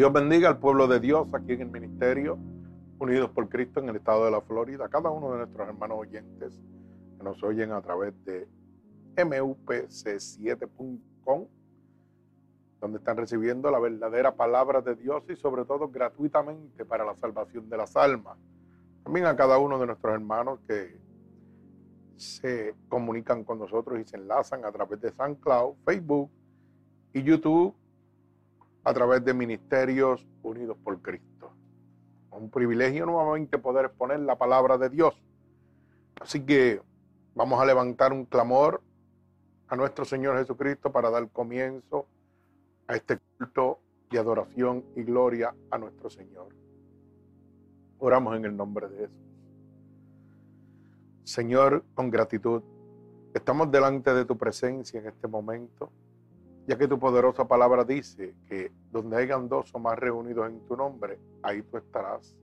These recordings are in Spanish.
Dios bendiga al pueblo de Dios aquí en el ministerio, unidos por Cristo en el estado de la Florida, cada uno de nuestros hermanos oyentes que nos oyen a través de mupc7.com, donde están recibiendo la verdadera palabra de Dios y sobre todo gratuitamente para la salvación de las almas. También a cada uno de nuestros hermanos que se comunican con nosotros y se enlazan a través de SoundCloud, Facebook y YouTube a través de Ministerios Unidos por Cristo. Un privilegio nuevamente poder exponer la palabra de Dios. Así que vamos a levantar un clamor a nuestro Señor Jesucristo para dar comienzo a este culto de adoración y gloria a nuestro Señor. Oramos en el nombre de Jesús. Señor, con gratitud, estamos delante de tu presencia en este momento ya que tu poderosa palabra dice que donde hayan dos o más reunidos en tu nombre, ahí tú estarás.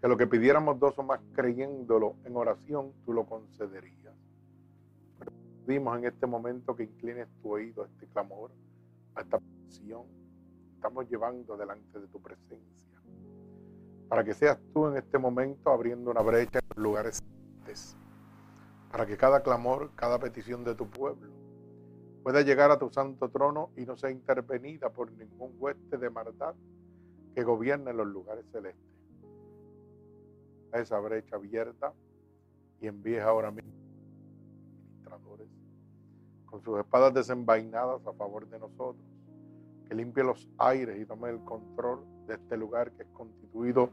Que lo que pidiéramos dos o más creyéndolo en oración, tú lo concederías. Pedimos en este momento que inclines tu oído a este clamor, a esta petición. Estamos llevando delante de tu presencia. Para que seas tú en este momento abriendo una brecha en los lugares para que cada clamor, cada petición de tu pueblo pueda llegar a tu santo trono y no sea intervenida por ningún hueste de maldad que gobierne los lugares celestes. A esa brecha abierta y envíes ahora mismo administradores con sus espadas desenvainadas a favor de nosotros, que limpie los aires y tome el control de este lugar que es constituido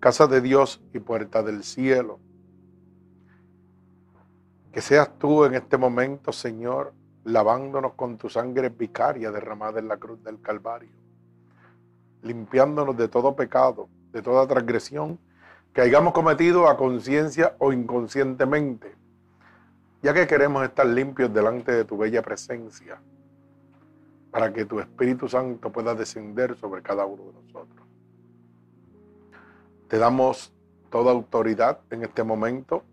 casa de Dios y puerta del cielo. Que seas tú en este momento, Señor, lavándonos con tu sangre vicaria derramada en la cruz del Calvario, limpiándonos de todo pecado, de toda transgresión que hayamos cometido a conciencia o inconscientemente, ya que queremos estar limpios delante de tu bella presencia, para que tu Espíritu Santo pueda descender sobre cada uno de nosotros. Te damos toda autoridad en este momento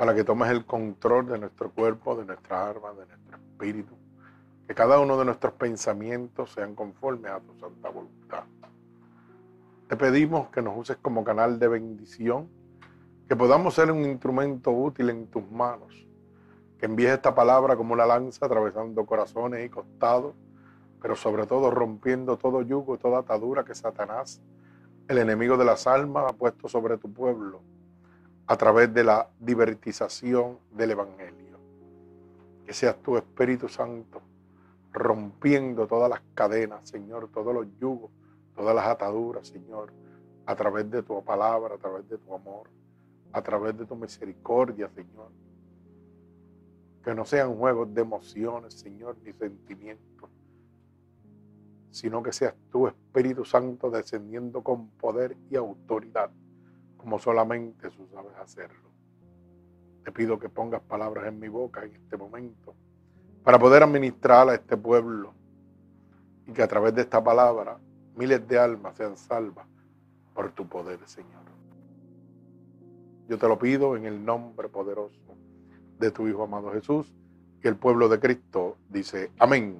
para que tomes el control de nuestro cuerpo, de nuestra arma, de nuestro espíritu. Que cada uno de nuestros pensamientos sean conformes a tu santa voluntad. Te pedimos que nos uses como canal de bendición, que podamos ser un instrumento útil en tus manos, que envíes esta palabra como una lanza atravesando corazones y costados, pero sobre todo rompiendo todo yugo y toda atadura que Satanás, el enemigo de las almas, ha puesto sobre tu pueblo a través de la divertización del Evangelio. Que seas tu Espíritu Santo rompiendo todas las cadenas, Señor, todos los yugos, todas las ataduras, Señor, a través de tu palabra, a través de tu amor, a través de tu misericordia, Señor. Que no sean juegos de emociones, Señor, ni sentimientos, sino que seas tu Espíritu Santo descendiendo con poder y autoridad como solamente tú sabes hacerlo. Te pido que pongas palabras en mi boca en este momento para poder administrar a este pueblo y que a través de esta palabra miles de almas sean salvas por tu poder, Señor. Yo te lo pido en el nombre poderoso de tu Hijo amado Jesús y el pueblo de Cristo dice amén.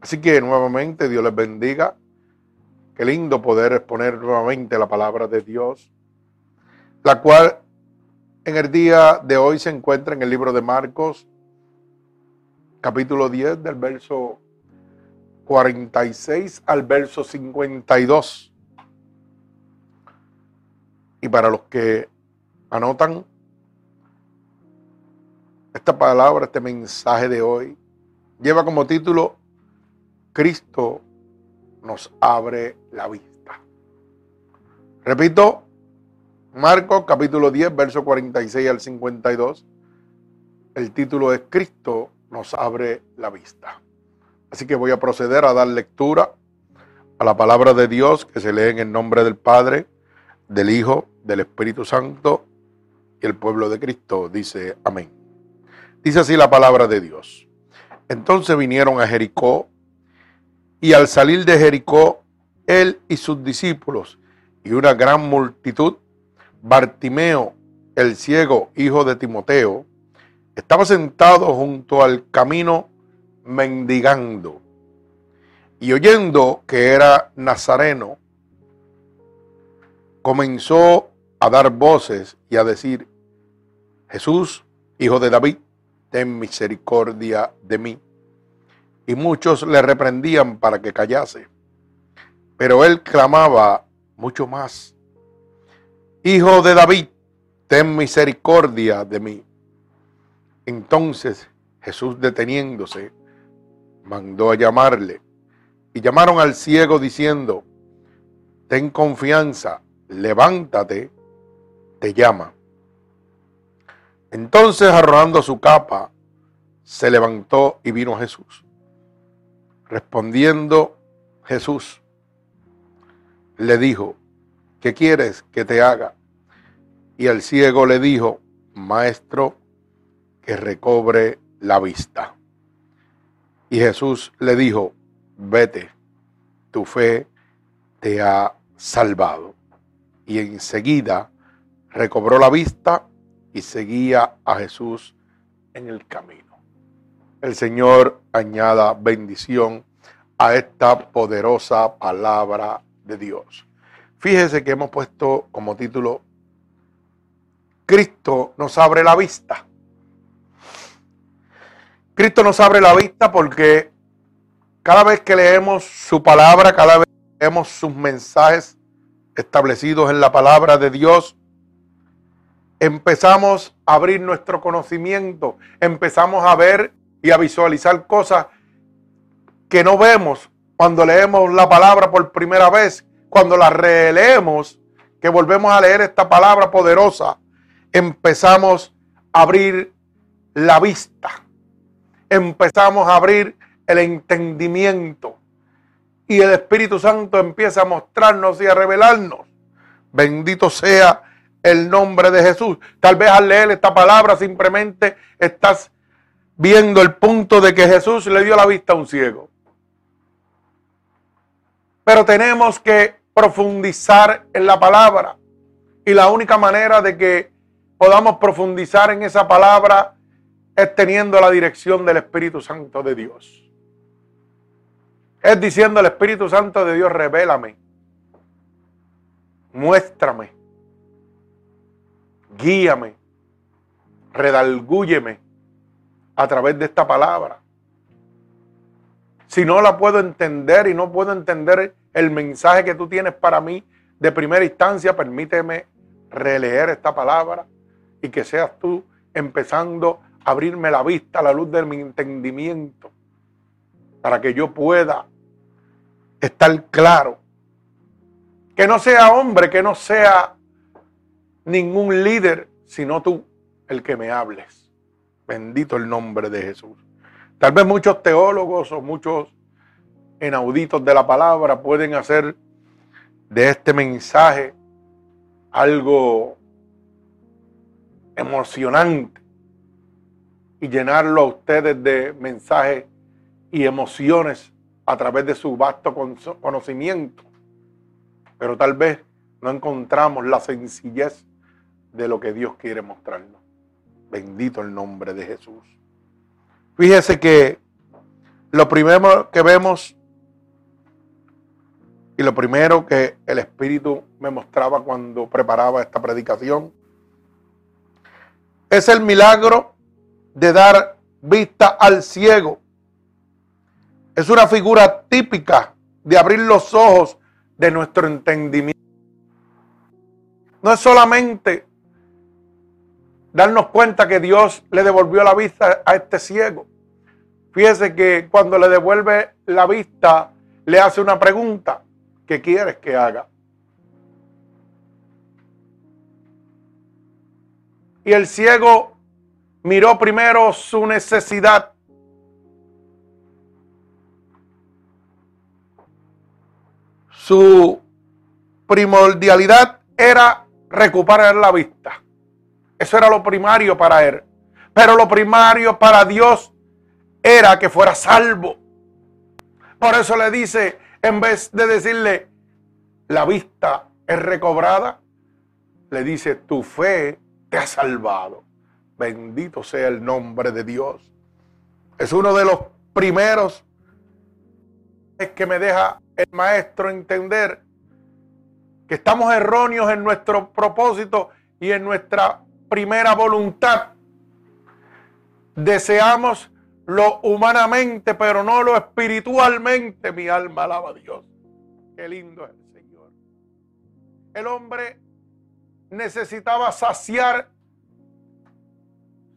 Así que nuevamente Dios les bendiga. Qué lindo poder exponer nuevamente la palabra de Dios la cual en el día de hoy se encuentra en el libro de Marcos, capítulo 10, del verso 46 al verso 52. Y para los que anotan esta palabra, este mensaje de hoy, lleva como título, Cristo nos abre la vista. Repito, Marcos capítulo 10, verso 46 al 52. El título es Cristo nos abre la vista. Así que voy a proceder a dar lectura a la palabra de Dios que se lee en el nombre del Padre, del Hijo, del Espíritu Santo y el pueblo de Cristo. Dice amén. Dice así la palabra de Dios. Entonces vinieron a Jericó y al salir de Jericó, él y sus discípulos y una gran multitud Bartimeo, el ciego, hijo de Timoteo, estaba sentado junto al camino mendigando. Y oyendo que era nazareno, comenzó a dar voces y a decir, Jesús, hijo de David, ten misericordia de mí. Y muchos le reprendían para que callase. Pero él clamaba mucho más, Hijo de David, ten misericordia de mí. Entonces Jesús deteniéndose, mandó a llamarle. Y llamaron al ciego diciendo, ten confianza, levántate, te llama. Entonces arrojando su capa, se levantó y vino Jesús. Respondiendo Jesús, le dijo, ¿qué quieres que te haga? Y el ciego le dijo, Maestro, que recobre la vista. Y Jesús le dijo, vete, tu fe te ha salvado. Y enseguida recobró la vista y seguía a Jesús en el camino. El Señor añada bendición a esta poderosa palabra de Dios. Fíjese que hemos puesto como título, Cristo nos abre la vista. Cristo nos abre la vista porque cada vez que leemos su palabra, cada vez que leemos sus mensajes establecidos en la palabra de Dios, empezamos a abrir nuestro conocimiento, empezamos a ver y a visualizar cosas que no vemos cuando leemos la palabra por primera vez, cuando la releemos, que volvemos a leer esta palabra poderosa, empezamos a abrir la vista empezamos a abrir el entendimiento y el Espíritu Santo empieza a mostrarnos y a revelarnos. Bendito sea el nombre de Jesús. Tal vez al leer esta palabra simplemente estás viendo el punto de que Jesús le dio la vista a un ciego. Pero tenemos que profundizar en la palabra. Y la única manera de que podamos profundizar en esa palabra es teniendo la dirección del Espíritu Santo de Dios. Es diciendo el Espíritu Santo de Dios, revélame, muéstrame, guíame, redalgúyeme a través de esta palabra. Si no la puedo entender y no puedo entender el mensaje que tú tienes para mí de primera instancia, permíteme releer esta palabra y que seas tú empezando abrirme la vista, la luz de mi entendimiento, para que yo pueda estar claro. Que no sea hombre, que no sea ningún líder, sino tú el que me hables. Bendito el nombre de Jesús. Tal vez muchos teólogos o muchos enauditos de la palabra pueden hacer de este mensaje algo emocionante y llenarlo a ustedes de mensajes y emociones a través de su vasto conocimiento. Pero tal vez no encontramos la sencillez de lo que Dios quiere mostrarnos. Bendito el nombre de Jesús. Fíjese que lo primero que vemos y lo primero que el Espíritu me mostraba cuando preparaba esta predicación es el milagro de dar vista al ciego. Es una figura típica de abrir los ojos de nuestro entendimiento. No es solamente darnos cuenta que Dios le devolvió la vista a este ciego. Fíjese que cuando le devuelve la vista, le hace una pregunta. ¿Qué quieres que haga? Y el ciego miró primero su necesidad. Su primordialidad era recuperar la vista. Eso era lo primario para él. Pero lo primario para Dios era que fuera salvo. Por eso le dice, en vez de decirle, la vista es recobrada, le dice, tu fe te ha salvado. Bendito sea el nombre de Dios. Es uno de los primeros que me deja el maestro entender que estamos erróneos en nuestro propósito y en nuestra primera voluntad. Deseamos lo humanamente, pero no lo espiritualmente. Mi alma alaba a Dios. Qué lindo es el Señor. El hombre necesitaba saciar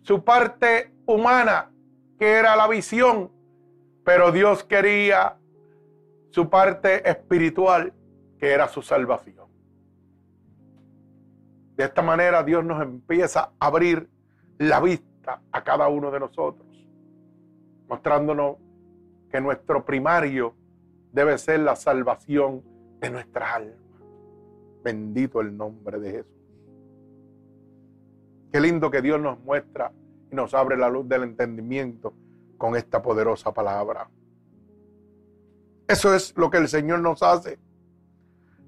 su parte humana, que era la visión, pero Dios quería su parte espiritual, que era su salvación. De esta manera Dios nos empieza a abrir la vista a cada uno de nosotros, mostrándonos que nuestro primario debe ser la salvación de nuestra alma. Bendito el nombre de Jesús. Qué lindo que Dios nos muestra y nos abre la luz del entendimiento con esta poderosa palabra. Eso es lo que el Señor nos hace,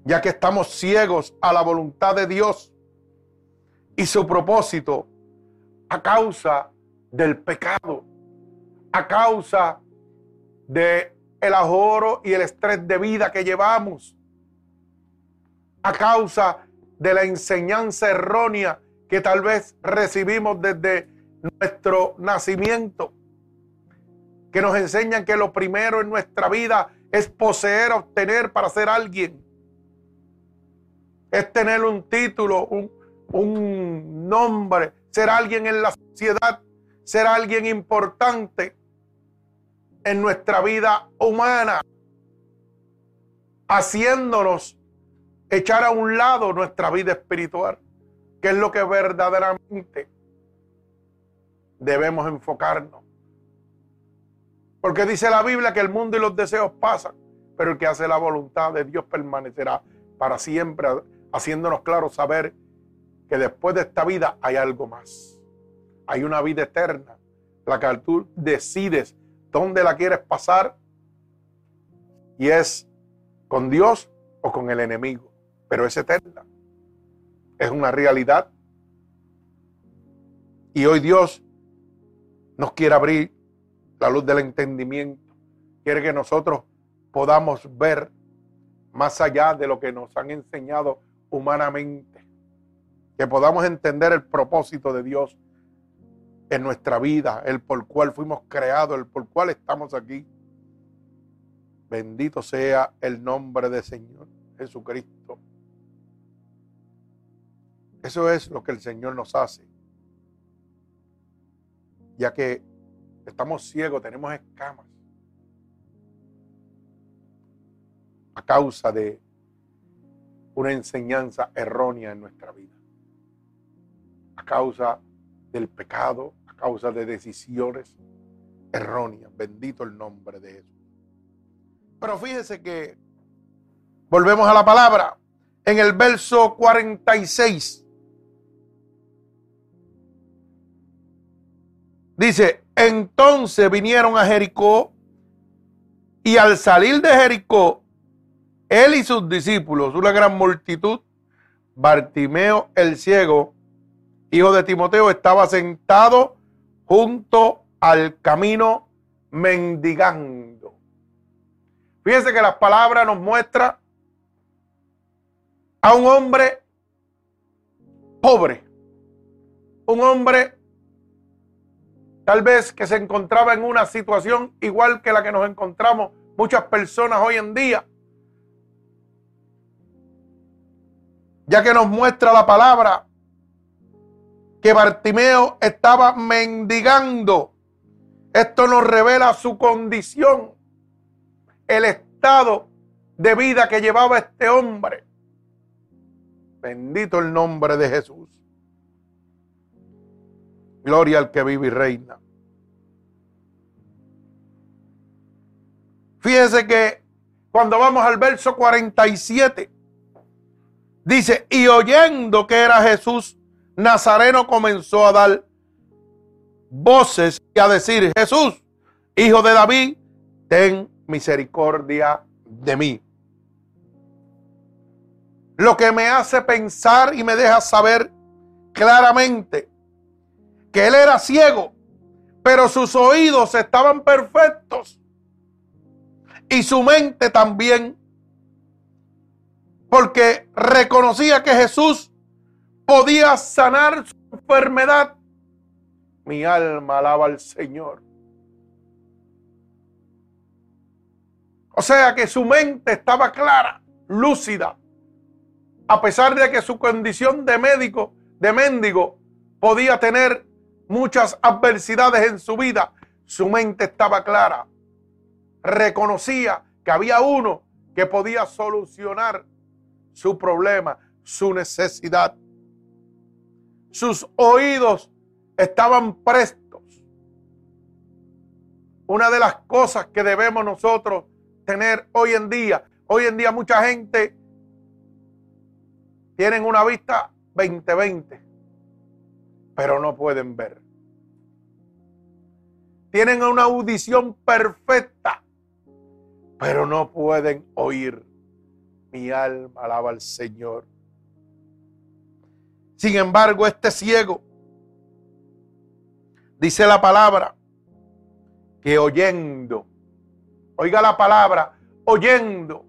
ya que estamos ciegos a la voluntad de Dios y su propósito a causa del pecado, a causa de el ahorro y el estrés de vida que llevamos, a causa de la enseñanza errónea que tal vez recibimos desde nuestro nacimiento, que nos enseñan que lo primero en nuestra vida es poseer, obtener para ser alguien, es tener un título, un, un nombre, ser alguien en la sociedad, ser alguien importante en nuestra vida humana, haciéndonos echar a un lado nuestra vida espiritual, que es lo que verdaderamente debemos enfocarnos. Porque dice la Biblia que el mundo y los deseos pasan, pero el que hace la voluntad de Dios permanecerá para siempre, haciéndonos claro saber que después de esta vida hay algo más. Hay una vida eterna, la que tú decides dónde la quieres pasar y es con Dios o con el enemigo, pero es eterna. Es una realidad. Y hoy Dios nos quiere abrir la luz del entendimiento. Quiere que nosotros podamos ver más allá de lo que nos han enseñado humanamente que podamos entender el propósito de Dios en nuestra vida, el por cual fuimos creados, el por cual estamos aquí. Bendito sea el nombre del Señor Jesucristo. Eso es lo que el Señor nos hace. Ya que estamos ciegos, tenemos escamas. A causa de una enseñanza errónea en nuestra vida a causa del pecado, a causa de decisiones erróneas. Bendito el nombre de Jesús. Pero fíjese que volvemos a la palabra en el verso 46. Dice, entonces vinieron a Jericó y al salir de Jericó, él y sus discípulos, una gran multitud, Bartimeo el ciego, hijo de Timoteo, estaba sentado junto al camino mendigando. Fíjense que las palabras nos muestra a un hombre pobre, un hombre tal vez que se encontraba en una situación igual que la que nos encontramos muchas personas hoy en día. Ya que nos muestra la palabra que Bartimeo estaba mendigando. Esto nos revela su condición, el estado de vida que llevaba este hombre. Bendito el nombre de Jesús. Gloria al que vive y reina. Fíjense que cuando vamos al verso 47, dice, y oyendo que era Jesús Nazareno comenzó a dar voces y a decir, Jesús, hijo de David, ten misericordia de mí. Lo que me hace pensar y me deja saber claramente que él era ciego, pero sus oídos estaban perfectos. y su mente también, porque reconocía que Jesús podía sanar su enfermedad. Mi alma alaba al Señor. O sea que su mente estaba clara, lúcida, a pesar de que su condición de médico, de mendigo, podía tener muchas adversidades en su vida, su mente estaba clara. Reconocía que había uno que podía solucionar su problema, su necesidad. Sus oídos estaban prestos. Una de las cosas que debemos nosotros tener hoy en día, hoy en día mucha gente tienen una vista 20-20, pero no pueden ver. Tienen una audición perfecta, pero no pueden oír. Mi alma alaba al Señor. Sin embargo, este ciego, dice la palabra, que oyendo, oiga la palabra, oyendo,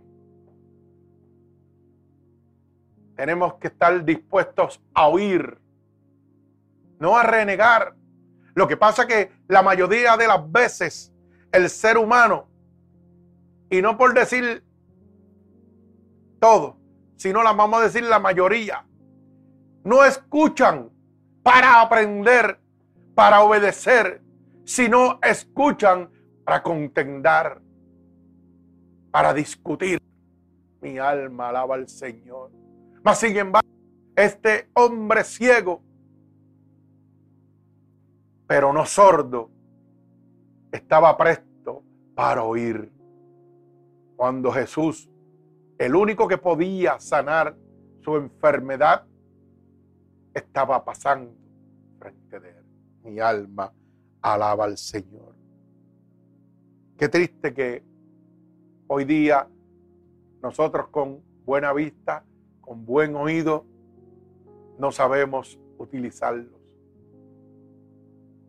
tenemos que estar dispuestos a oír, no a renegar. Lo que pasa que la mayoría de las veces el ser humano, y no por decir todo, sino la vamos a decir la mayoría, no escuchan para aprender, para obedecer, sino escuchan para contendar, para discutir. Mi alma alaba al Señor. Mas sin embargo, este hombre ciego, pero no sordo, estaba presto para oír. Cuando Jesús, el único que podía sanar su enfermedad, estaba pasando frente de él. Mi alma alaba al Señor. Qué triste que hoy día nosotros con buena vista, con buen oído, no sabemos utilizarlos.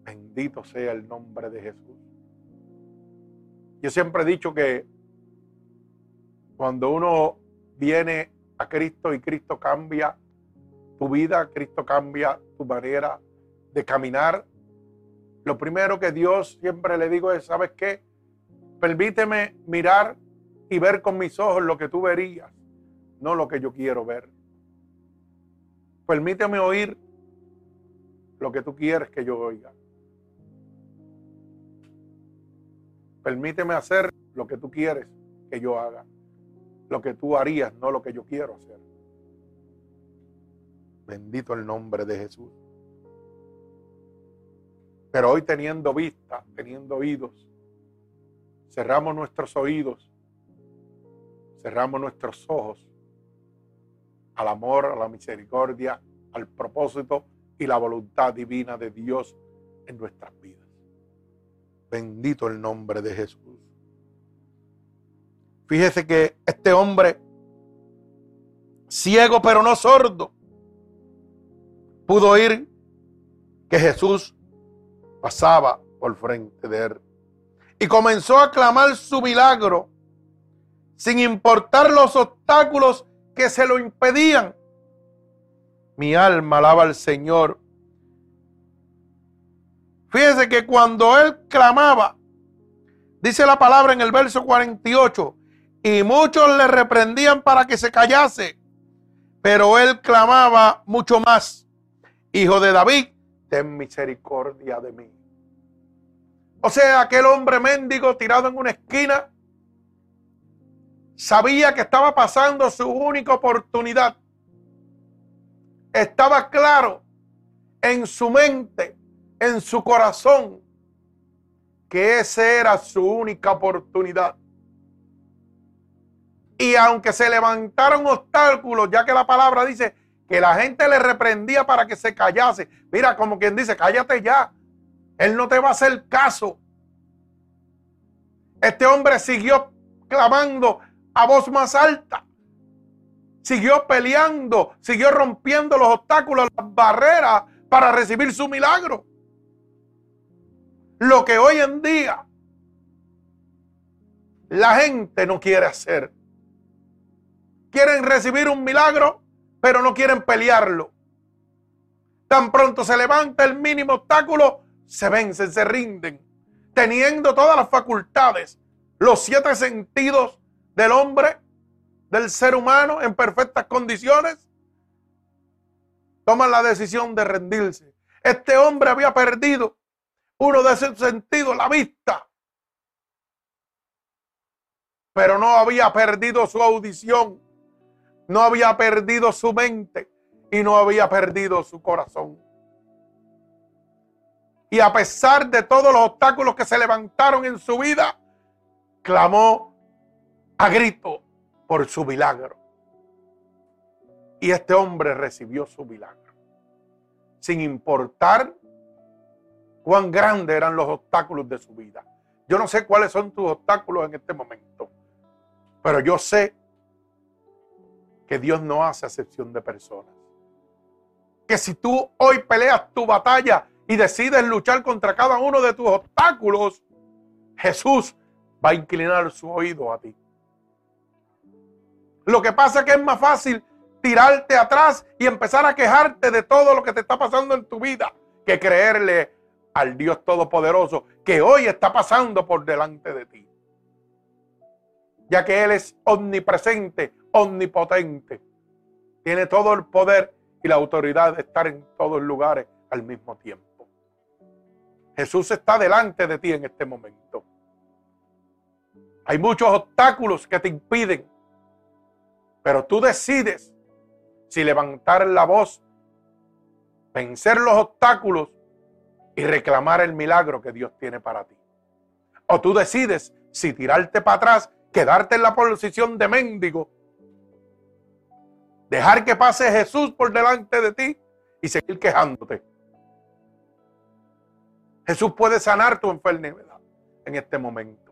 Bendito sea el nombre de Jesús. Yo siempre he dicho que cuando uno viene a Cristo y Cristo cambia tu vida, Cristo cambia tu manera de caminar. Lo primero que Dios siempre le digo es, ¿sabes qué? Permíteme mirar y ver con mis ojos lo que tú verías, no lo que yo quiero ver. Permíteme oír lo que tú quieres que yo oiga. Permíteme hacer lo que tú quieres que yo haga. Lo que tú harías, no lo que yo quiero hacer. Bendito el nombre de Jesús. Pero hoy teniendo vista, teniendo oídos, cerramos nuestros oídos, cerramos nuestros ojos al amor, a la misericordia, al propósito y la voluntad divina de Dios en nuestras vidas. Bendito el nombre de Jesús. Fíjese que este hombre, ciego pero no sordo, pudo oír que Jesús pasaba por frente de él. Y comenzó a clamar su milagro sin importar los obstáculos que se lo impedían. Mi alma alaba al Señor. Fíjese que cuando él clamaba, dice la palabra en el verso 48, y muchos le reprendían para que se callase, pero él clamaba mucho más. Hijo de David, ten misericordia de mí. O sea, aquel hombre mendigo tirado en una esquina sabía que estaba pasando su única oportunidad. Estaba claro en su mente, en su corazón, que esa era su única oportunidad. Y aunque se levantaron obstáculos, ya que la palabra dice que la gente le reprendía para que se callase. Mira, como quien dice, cállate ya. Él no te va a hacer caso. Este hombre siguió clamando a voz más alta. Siguió peleando, siguió rompiendo los obstáculos, las barreras para recibir su milagro. Lo que hoy en día la gente no quiere hacer. Quieren recibir un milagro, pero no quieren pelearlo. Tan pronto se levanta el mínimo obstáculo, se vencen, se rinden, teniendo todas las facultades, los siete sentidos del hombre, del ser humano en perfectas condiciones, toman la decisión de rendirse. Este hombre había perdido uno de sus sentidos, la vista, pero no había perdido su audición, no había perdido su mente y no había perdido su corazón. Y a pesar de todos los obstáculos que se levantaron en su vida, clamó a grito por su milagro. Y este hombre recibió su milagro. Sin importar cuán grandes eran los obstáculos de su vida. Yo no sé cuáles son tus obstáculos en este momento, pero yo sé que Dios no hace excepción de personas. Que si tú hoy peleas tu batalla y decides luchar contra cada uno de tus obstáculos, Jesús va a inclinar su oído a ti. Lo que pasa es que es más fácil tirarte atrás y empezar a quejarte de todo lo que te está pasando en tu vida que creerle al Dios Todopoderoso que hoy está pasando por delante de ti. Ya que Él es omnipresente, omnipotente. Tiene todo el poder y la autoridad de estar en todos lugares al mismo tiempo. Jesús está delante de ti en este momento. Hay muchos obstáculos que te impiden, pero tú decides si levantar la voz, vencer los obstáculos y reclamar el milagro que Dios tiene para ti. O tú decides si tirarte para atrás, quedarte en la posición de mendigo, dejar que pase Jesús por delante de ti y seguir quejándote. Jesús puede sanar tu enfermedad en este momento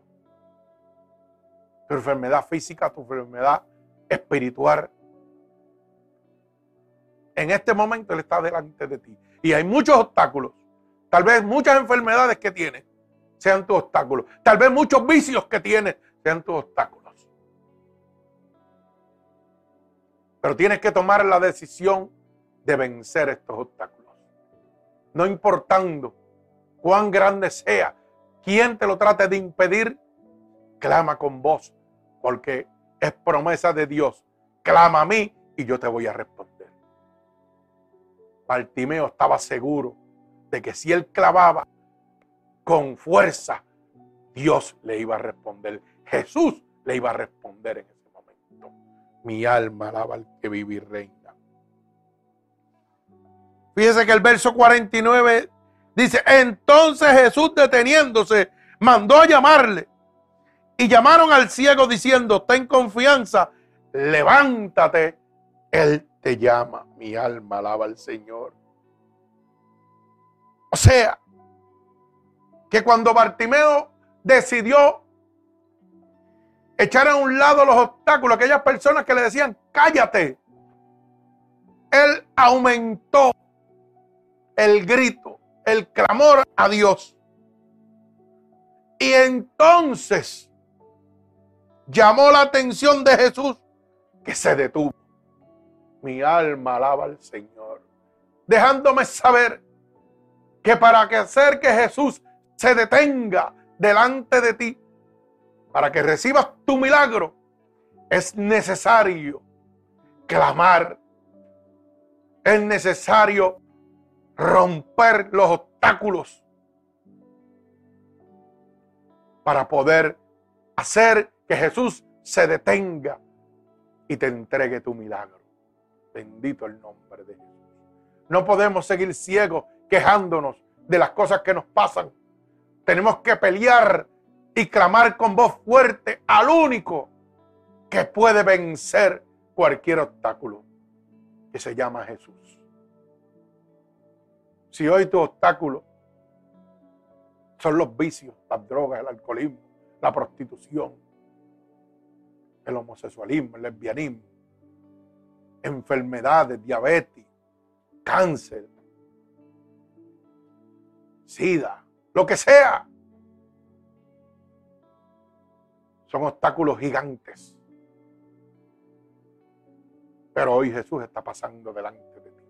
tu enfermedad física, tu enfermedad espiritual. En este momento Él está delante de ti. Y hay muchos obstáculos. Tal vez muchas enfermedades que tienes sean tus obstáculos. Tal vez muchos vicios que tienes sean tus obstáculos. Pero tienes que tomar la decisión de vencer estos obstáculos. No importando cuán grande sea, quién te lo trate de impedir, clama con voz, porque es promesa de Dios. Clama a mí y yo te voy a responder. Bartimeo estaba seguro de que si él clamaba con fuerza, Dios le iba a responder. Jesús le iba a responder en. Mi alma alaba al que vive y reina. Fíjese que el verso 49 dice, entonces Jesús deteniéndose, mandó a llamarle y llamaron al ciego diciendo, ten confianza, levántate, Él te llama. Mi alma alaba al Señor. O sea, que cuando Bartimeo decidió echar a un lado los obstáculos, aquellas personas que le decían, cállate, él aumentó el grito, el clamor a Dios. Y entonces llamó la atención de Jesús que se detuvo. Mi alma alaba al Señor, dejándome saber que para que hacer que Jesús se detenga delante de ti, para que recibas tu milagro, es necesario clamar, es necesario romper los obstáculos para poder hacer que Jesús se detenga y te entregue tu milagro. Bendito el nombre de Jesús. No podemos seguir ciegos quejándonos de las cosas que nos pasan. Tenemos que pelear y clamar con voz fuerte al único que puede vencer cualquier obstáculo, que se llama Jesús. Si hoy tu obstáculo son los vicios, las drogas, el alcoholismo, la prostitución, el homosexualismo, el lesbianismo, enfermedades, diabetes, cáncer, sida, lo que sea. Son obstáculos gigantes. Pero hoy Jesús está pasando delante de ti.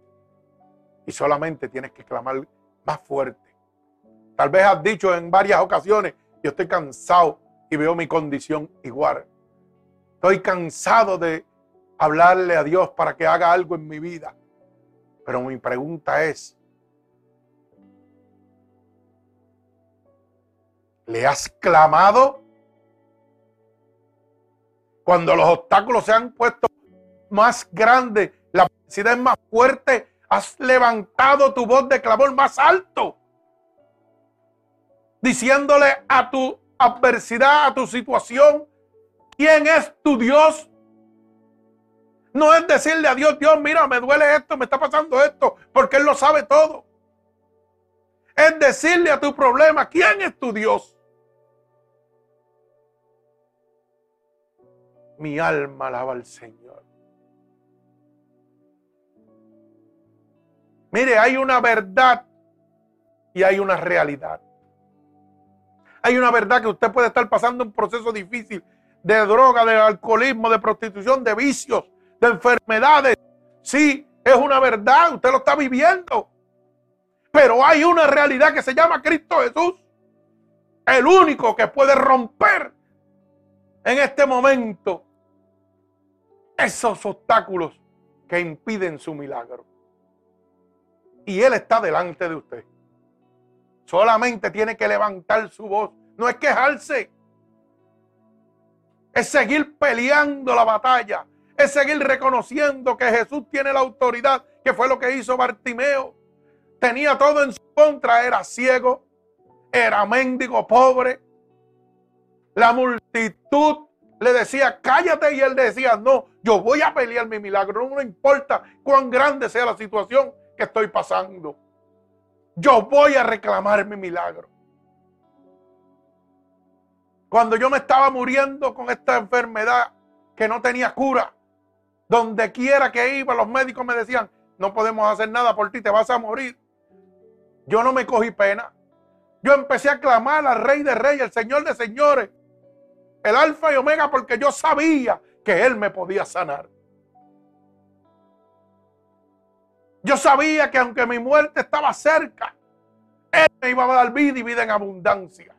Y solamente tienes que clamar más fuerte. Tal vez has dicho en varias ocasiones, yo estoy cansado y veo mi condición igual. Estoy cansado de hablarle a Dios para que haga algo en mi vida. Pero mi pregunta es, ¿le has clamado? Cuando los obstáculos se han puesto más grandes, la necesidad es más fuerte, has levantado tu voz de clamor más alto, diciéndole a tu adversidad, a tu situación, quién es tu Dios. No es decirle a Dios, Dios, mira, me duele esto, me está pasando esto, porque Él lo sabe todo. Es decirle a tu problema, ¿quién es tu Dios? Mi alma alaba al Señor. Mire, hay una verdad y hay una realidad. Hay una verdad que usted puede estar pasando un proceso difícil de droga, de alcoholismo, de prostitución, de vicios, de enfermedades. Sí, es una verdad, usted lo está viviendo. Pero hay una realidad que se llama Cristo Jesús. El único que puede romper en este momento esos obstáculos que impiden su milagro. Y Él está delante de usted. Solamente tiene que levantar su voz. No es quejarse. Es seguir peleando la batalla. Es seguir reconociendo que Jesús tiene la autoridad, que fue lo que hizo Bartimeo. Tenía todo en su contra. Era ciego, era mendigo, pobre. La multitud le decía, cállate, y él decía, no, yo voy a pelear mi milagro. No me importa cuán grande sea la situación que estoy pasando. Yo voy a reclamar mi milagro. Cuando yo me estaba muriendo con esta enfermedad que no tenía cura, donde quiera que iba, los médicos me decían, no podemos hacer nada por ti, te vas a morir. Yo no me cogí pena. Yo empecé a clamar al Rey de Reyes, el Señor de Señores, el Alfa y Omega, porque yo sabía que Él me podía sanar. Yo sabía que aunque mi muerte estaba cerca, Él me iba a dar vida y vida en abundancia.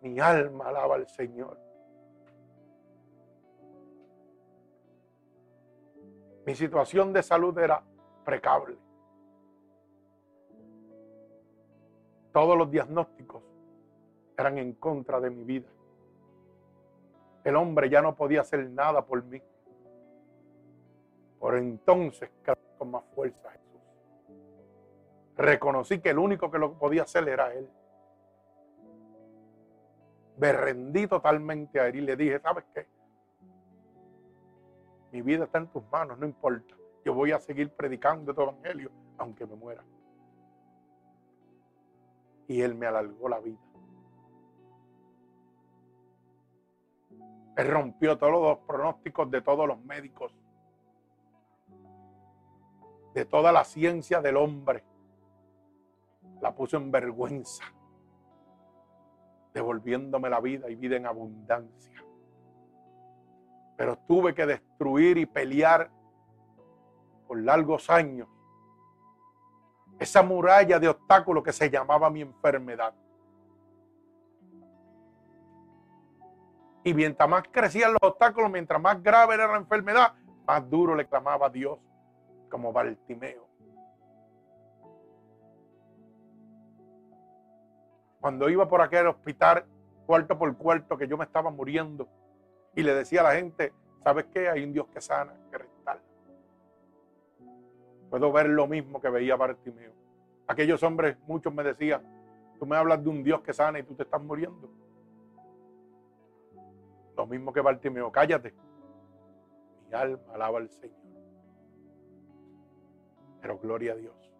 Mi alma alaba al Señor. Mi situación de salud era precable. Todos los diagnósticos eran en contra de mi vida. El hombre ya no podía hacer nada por mí. Por entonces, con más fuerza Jesús. Reconocí que el único que lo podía hacer era Él. Me rendí totalmente a Él y le dije, ¿sabes qué? Mi vida está en tus manos, no importa. Yo voy a seguir predicando tu evangelio, aunque me muera. Y Él me alargó la vida. Rompió todos los pronósticos de todos los médicos de toda la ciencia del hombre. La puso en vergüenza, devolviéndome la vida y vida en abundancia. Pero tuve que destruir y pelear por largos años esa muralla de obstáculos que se llamaba mi enfermedad. Y mientras más crecían los obstáculos, mientras más grave era la enfermedad, más duro le clamaba a Dios como Bartimeo. Cuando iba por aquel hospital, cuarto por cuarto, que yo me estaba muriendo, y le decía a la gente, ¿sabes qué? Hay un Dios que sana, que restaura. Puedo ver lo mismo que veía Bartimeo. Aquellos hombres, muchos me decían, tú me hablas de un Dios que sana y tú te estás muriendo. Lo mismo que Bartimeo, cállate. Mi alma alaba al Señor. Pero gloria a Dios.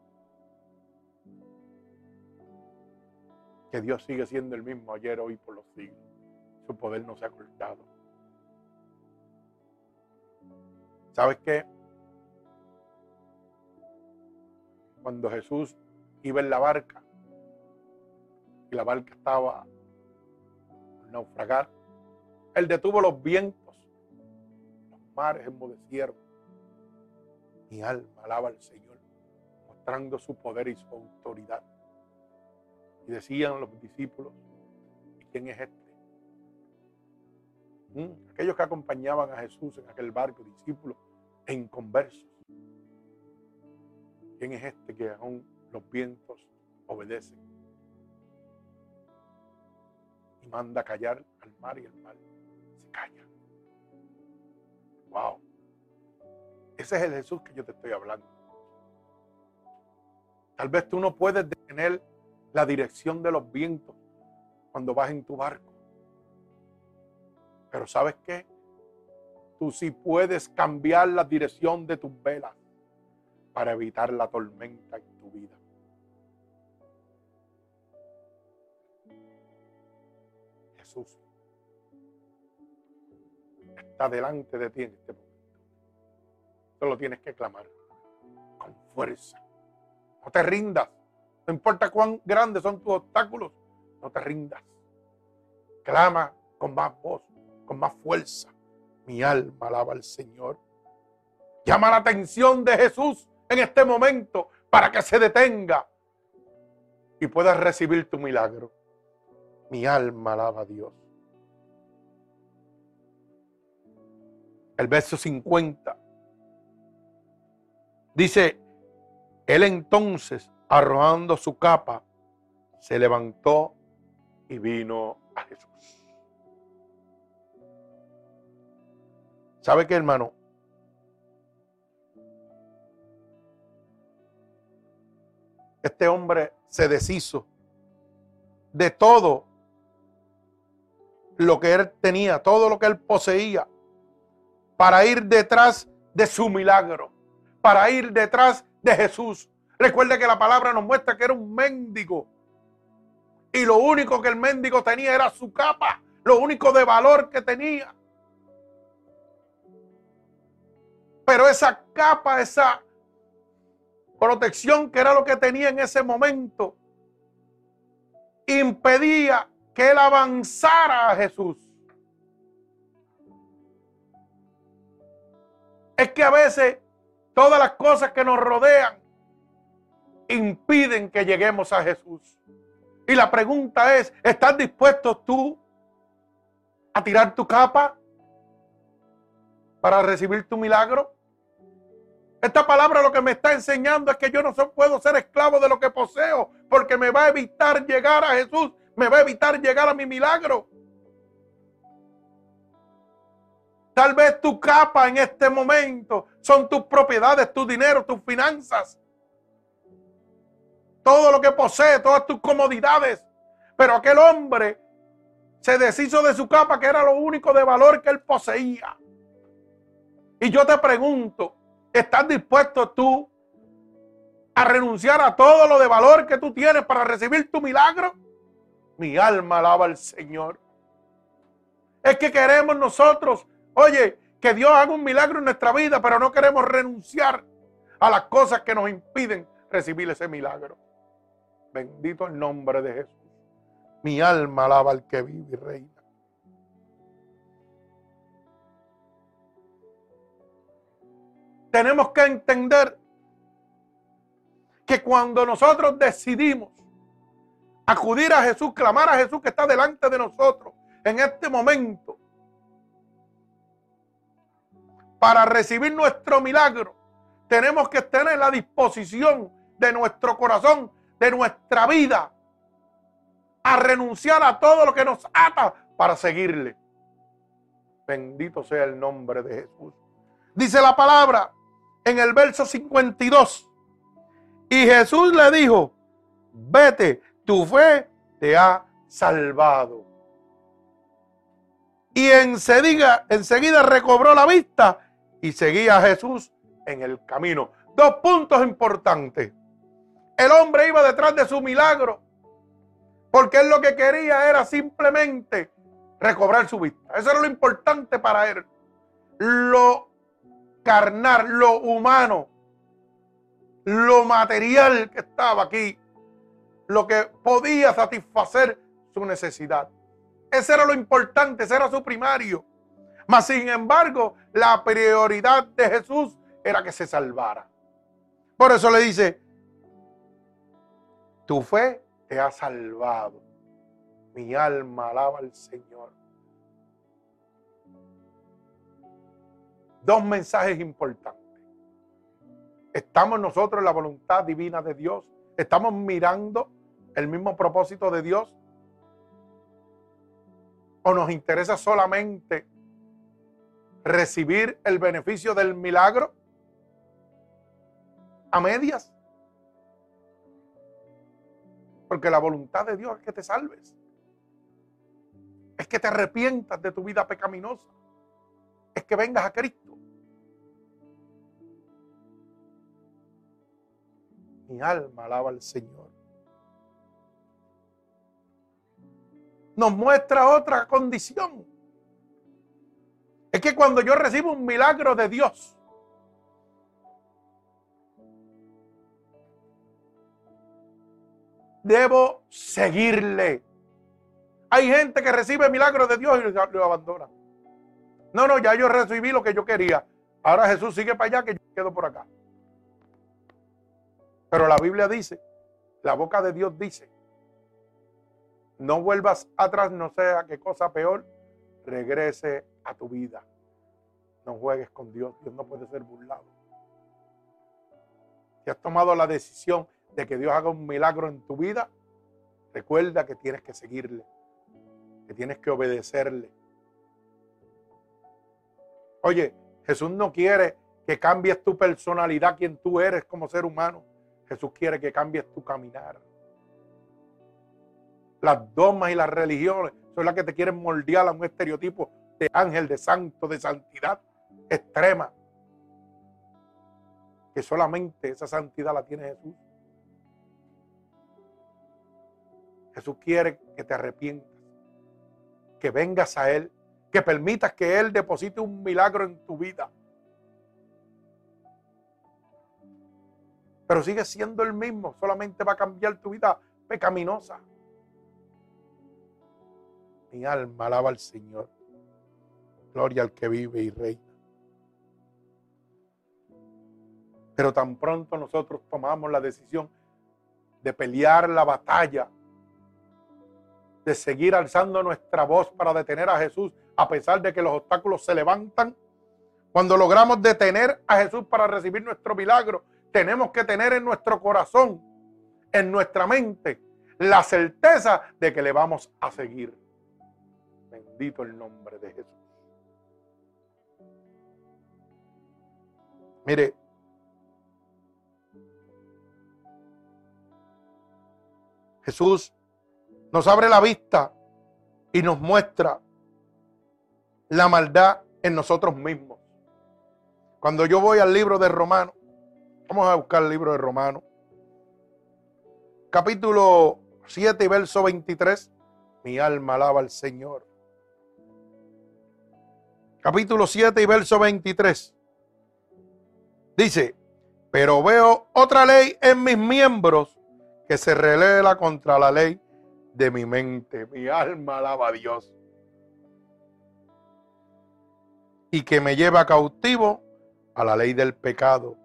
Que Dios sigue siendo el mismo ayer, hoy, por los siglos. Su poder no se ha cortado. ¿Sabes qué? Cuando Jesús iba en la barca y la barca estaba naufragar. Él detuvo los vientos, los mares enmudecieron. Mi alma alaba al Señor, mostrando su poder y su autoridad. Y decían los discípulos, ¿y quién es este? Mm, aquellos que acompañaban a Jesús en aquel barco, discípulos e inconversos. ¿Quién es este que aún los vientos obedecen? Y manda callar al mar y el mar calla. Wow. Ese es el Jesús que yo te estoy hablando. Tal vez tú no puedes detener la dirección de los vientos cuando vas en tu barco. Pero ¿sabes qué? Tú sí puedes cambiar la dirección de tus velas para evitar la tormenta en tu vida. Jesús delante de ti en este momento. Solo tienes que clamar con fuerza. No te rindas. No importa cuán grandes son tus obstáculos, no te rindas. Clama con más voz, con más fuerza. Mi alma alaba al Señor. Llama la atención de Jesús en este momento para que se detenga y puedas recibir tu milagro. Mi alma alaba a Dios. El verso 50 dice, él entonces, arrojando su capa, se levantó y vino a Jesús. ¿Sabe qué, hermano? Este hombre se deshizo de todo lo que él tenía, todo lo que él poseía, para ir detrás de su milagro, para ir detrás de Jesús. Recuerde que la palabra nos muestra que era un mendigo. Y lo único que el mendigo tenía era su capa, lo único de valor que tenía. Pero esa capa, esa protección que era lo que tenía en ese momento, impedía que él avanzara a Jesús. Es que a veces todas las cosas que nos rodean impiden que lleguemos a Jesús. Y la pregunta es, ¿estás dispuesto tú a tirar tu capa para recibir tu milagro? Esta palabra lo que me está enseñando es que yo no puedo ser esclavo de lo que poseo, porque me va a evitar llegar a Jesús, me va a evitar llegar a mi milagro. Tal vez tu capa en este momento son tus propiedades, tu dinero, tus finanzas. Todo lo que posee, todas tus comodidades. Pero aquel hombre se deshizo de su capa, que era lo único de valor que él poseía. Y yo te pregunto, ¿Estás dispuesto tú a renunciar a todo lo de valor que tú tienes para recibir tu milagro? Mi alma alaba al Señor. Es que queremos nosotros, oye, que Dios haga un milagro en nuestra vida, pero no queremos renunciar a las cosas que nos impiden recibir ese milagro. Bendito el nombre de Jesús. Mi alma alaba al que vive y reina. tenemos que entender que cuando nosotros decidimos acudir a Jesús, clamar a Jesús que está delante de nosotros en este momento, para recibir nuestro milagro, tenemos que tener la disposición de nuestro corazón, de nuestra vida, a renunciar a todo lo que nos ata para seguirle. Bendito sea el nombre de Jesús. Dice la palabra en el verso 52. Y Jesús le dijo, vete, tu fe te ha salvado. Y enseguida, enseguida recobró la vista y seguía a Jesús en el camino. Dos puntos importantes. El hombre iba detrás de su milagro porque él lo que quería era simplemente recobrar su vista. Eso era lo importante para él. Lo carnal, lo humano, lo material que estaba aquí, lo que podía satisfacer su necesidad. Ese era lo importante, ese era su primario. Mas sin embargo, la prioridad de Jesús era que se salvara. Por eso le dice, tu fe te ha salvado. Mi alma alaba al Señor. Dos mensajes importantes. ¿Estamos nosotros en la voluntad divina de Dios? ¿Estamos mirando el mismo propósito de Dios? ¿O nos interesa solamente recibir el beneficio del milagro a medias? Porque la voluntad de Dios es que te salves. Es que te arrepientas de tu vida pecaminosa. Es que vengas a Cristo. Mi alma alaba al Señor. Nos muestra otra condición. Es que cuando yo recibo un milagro de Dios, debo seguirle. Hay gente que recibe milagros de Dios y lo abandona. No, no, ya yo recibí lo que yo quería. Ahora Jesús sigue para allá que yo quedo por acá. Pero la Biblia dice, la boca de Dios dice, no vuelvas atrás, no sea que cosa peor regrese a tu vida. No juegues con Dios, Dios no puede ser burlado. Si has tomado la decisión de que Dios haga un milagro en tu vida, recuerda que tienes que seguirle, que tienes que obedecerle. Oye, Jesús no quiere que cambies tu personalidad, quien tú eres como ser humano. Jesús quiere que cambies tu caminar. Las dogmas y las religiones son las que te quieren moldear a un estereotipo de ángel, de santo, de santidad extrema. Que solamente esa santidad la tiene Jesús. Jesús quiere que te arrepientas, que vengas a Él, que permitas que Él deposite un milagro en tu vida. Pero sigue siendo el mismo, solamente va a cambiar tu vida pecaminosa. Mi alma alaba al Señor. Gloria al que vive y reina. Pero tan pronto nosotros tomamos la decisión de pelear la batalla de seguir alzando nuestra voz para detener a Jesús a pesar de que los obstáculos se levantan. Cuando logramos detener a Jesús para recibir nuestro milagro, tenemos que tener en nuestro corazón, en nuestra mente, la certeza de que le vamos a seguir. Bendito el nombre de Jesús. Mire, Jesús nos abre la vista y nos muestra la maldad en nosotros mismos. Cuando yo voy al libro de Romano, vamos a buscar el libro de Romano, capítulo 7 y verso 23, mi alma alaba al Señor. Capítulo 7 y verso 23. Dice, pero veo otra ley en mis miembros que se revela contra la ley de mi mente. Mi alma alaba a Dios. Y que me lleva cautivo a la ley del pecado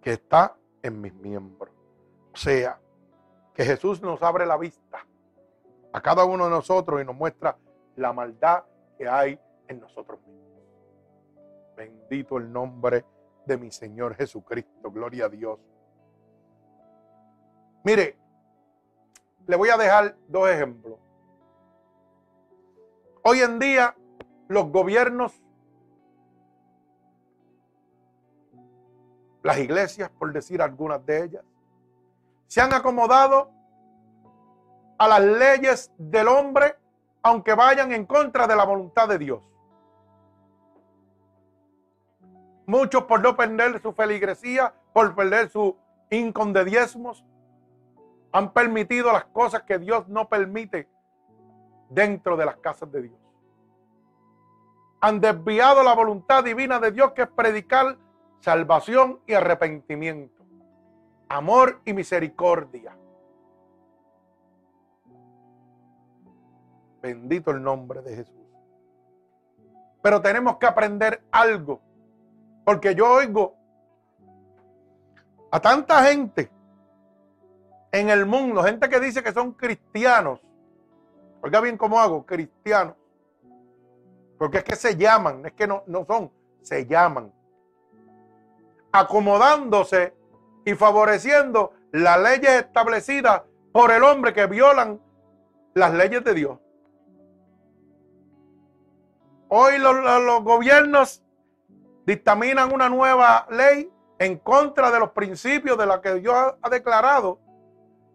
que está en mis miembros. O sea, que Jesús nos abre la vista a cada uno de nosotros y nos muestra la maldad que hay en nosotros mismos. Bendito el nombre de mi Señor Jesucristo. Gloria a Dios. Mire, le voy a dejar dos ejemplos. Hoy en día los gobiernos, las iglesias, por decir algunas de ellas, se han acomodado a las leyes del hombre, aunque vayan en contra de la voluntad de Dios. Muchos por no perder su feligresía, por perder su incon de diezmos, han permitido las cosas que Dios no permite dentro de las casas de Dios. Han desviado la voluntad divina de Dios que es predicar salvación y arrepentimiento, amor y misericordia. Bendito el nombre de Jesús. Pero tenemos que aprender algo. Porque yo oigo a tanta gente en el mundo, gente que dice que son cristianos. Oiga bien cómo hago, cristianos. Porque es que se llaman, es que no, no son, se llaman. Acomodándose y favoreciendo las leyes establecidas por el hombre que violan las leyes de Dios. Hoy los, los, gobiernos dictaminan una nueva ley en contra de los principios de la que Dios ha, declarado.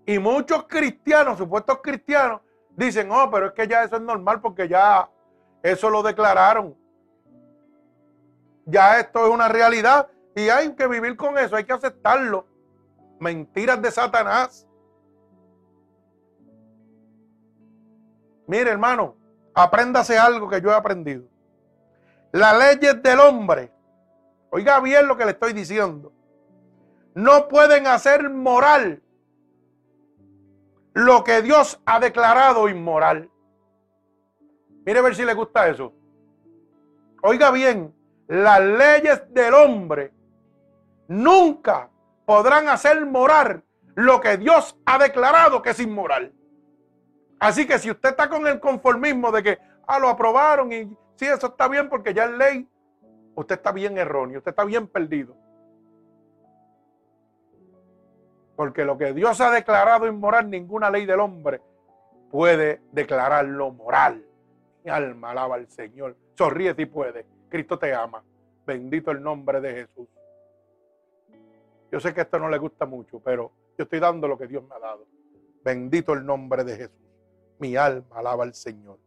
Y muchos cristianos, supuestos cristianos, dicen, oh, pero es que ya eso es normal porque ya eso lo declararon. Ya esto es una realidad y hay que vivir con eso, hay que aceptarlo. Mentiras de Satanás. Mire, hermano, apréndase algo que yo he aprendido. Las leyes del hombre, oiga bien lo que le estoy diciendo, no pueden hacer moral lo que Dios ha declarado inmoral. Mire a ver si le gusta eso. Oiga bien, las leyes del hombre nunca podrán hacer moral lo que Dios ha declarado que es inmoral. Así que si usted está con el conformismo de que, ah, lo aprobaron y sí, eso está bien porque ya es ley, usted está bien erróneo, usted está bien perdido. Porque lo que Dios ha declarado inmoral, ninguna ley del hombre puede declararlo moral. Mi alma alaba al Señor. Sonríe si puede. Cristo te ama. Bendito el nombre de Jesús. Yo sé que esto no le gusta mucho, pero yo estoy dando lo que Dios me ha dado. Bendito el nombre de Jesús. Mi alma alaba al Señor.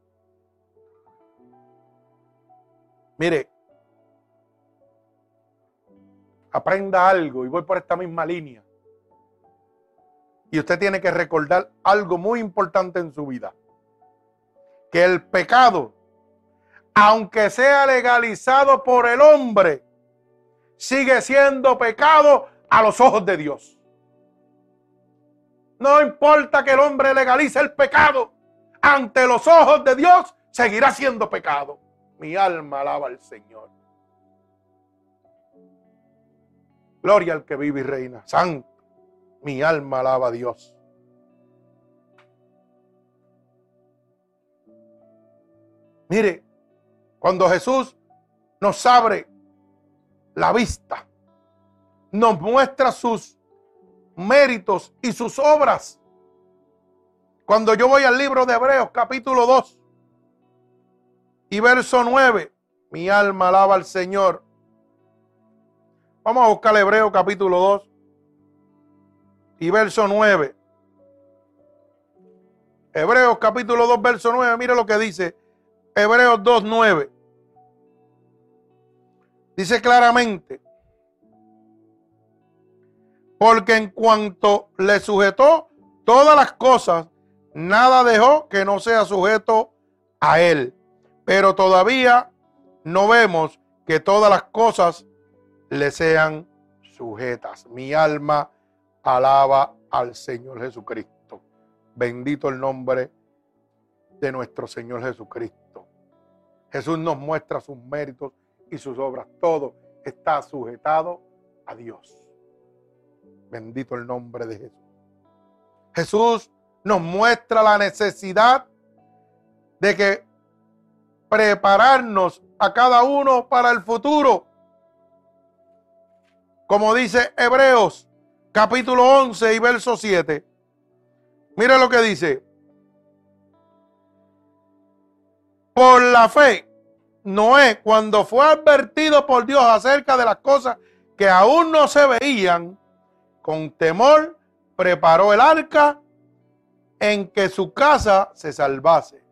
Mire, aprenda algo y voy por esta misma línea. Y usted tiene que recordar algo muy importante en su vida. Que el pecado, aunque sea legalizado por el hombre, sigue siendo pecado a los ojos de Dios. No importa que el hombre legalice el pecado, ante los ojos de Dios seguirá siendo pecado. Mi alma alaba al Señor. Gloria al que vive y reina. Santo. Mi alma alaba a Dios. Mire, cuando Jesús nos abre la vista, nos muestra sus méritos y sus obras, cuando yo voy al libro de Hebreos capítulo 2 y verso 9, mi alma alaba al Señor. Vamos a buscar Hebreos capítulo 2 y verso 9. Hebreos capítulo 2, verso 9, mire lo que dice. Hebreos 2, 9. Dice claramente, porque en cuanto le sujetó todas las cosas, nada dejó que no sea sujeto a él. Pero todavía no vemos que todas las cosas le sean sujetas. Mi alma alaba al Señor Jesucristo. Bendito el nombre de nuestro Señor Jesucristo. Jesús nos muestra sus méritos y sus obras. Todo está sujetado a Dios. Bendito el nombre de Jesús. Jesús nos muestra la necesidad de que prepararnos a cada uno para el futuro. Como dice Hebreos capítulo 11 y verso 7. Mira lo que dice. Por la fe, Noé, cuando fue advertido por Dios acerca de las cosas que aún no se veían, con temor preparó el arca en que su casa se salvase.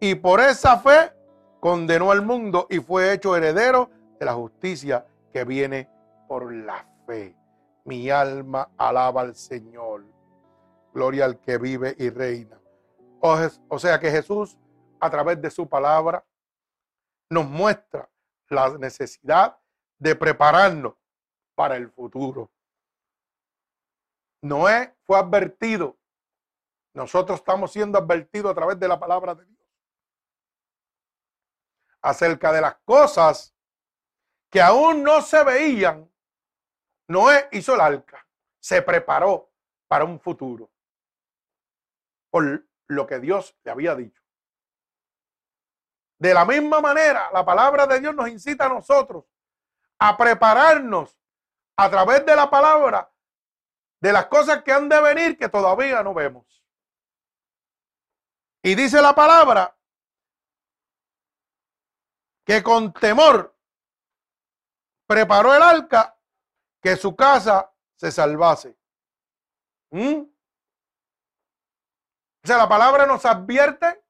Y por esa fe condenó al mundo y fue hecho heredero de la justicia que viene por la fe. Mi alma alaba al Señor. Gloria al que vive y reina. O sea que Jesús, a través de su palabra, nos muestra la necesidad de prepararnos para el futuro. Noé fue advertido Nosotros estamos siendo advertidos a través de la palabra de Dios acerca de las cosas que aún no se veían. Noé hizo el arca, se preparó para un futuro por lo que Dios le había dicho. De la misma manera, la palabra de Dios nos incita a nosotros a prepararnos a través de la palabra de las cosas que han de venir que todavía no vemos. Y dice la palabra que con temor preparó el arca que su casa se salvase. ¿Mm? O sea, la palabra nos advierte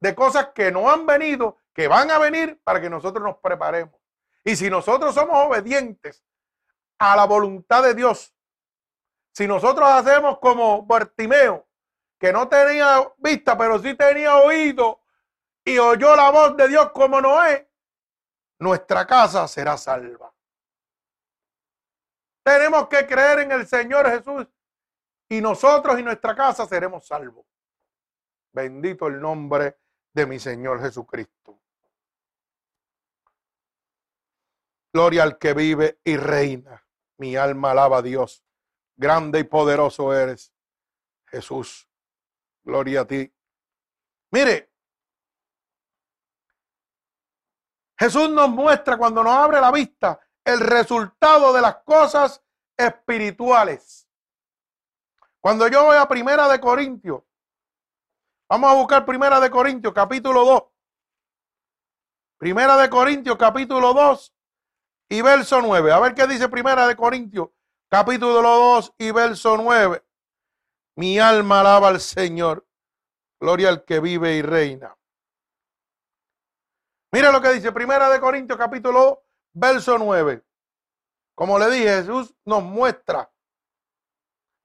de cosas que no han venido, que van a venir para que nosotros nos preparemos. Y si nosotros somos obedientes a la voluntad de Dios, si nosotros hacemos como Bartimeo, que no tenía vista, pero sí tenía oído y oyó la voz de Dios como Noé, nuestra casa será salva. Tenemos que creer en el Señor Jesús y nosotros y nuestra casa seremos salvos. Bendito el nombre de mi Señor Jesucristo. Gloria al que vive y reina. Mi alma alaba a Dios. Grande y poderoso eres, Jesús. Gloria a ti. Mire, Jesús nos muestra cuando nos abre la vista el resultado de las cosas espirituales. Cuando yo voy a Primera de Corintios, vamos a buscar Primera de Corintios, capítulo 2. Primera de Corintios, capítulo 2 y verso 9. A ver qué dice Primera de Corintios, capítulo 2 y verso 9. Mi alma alaba al Señor. Gloria al que vive y reina. Mira lo que dice Primera de Corintios capítulo 2, verso 9. Como le dije, Jesús nos muestra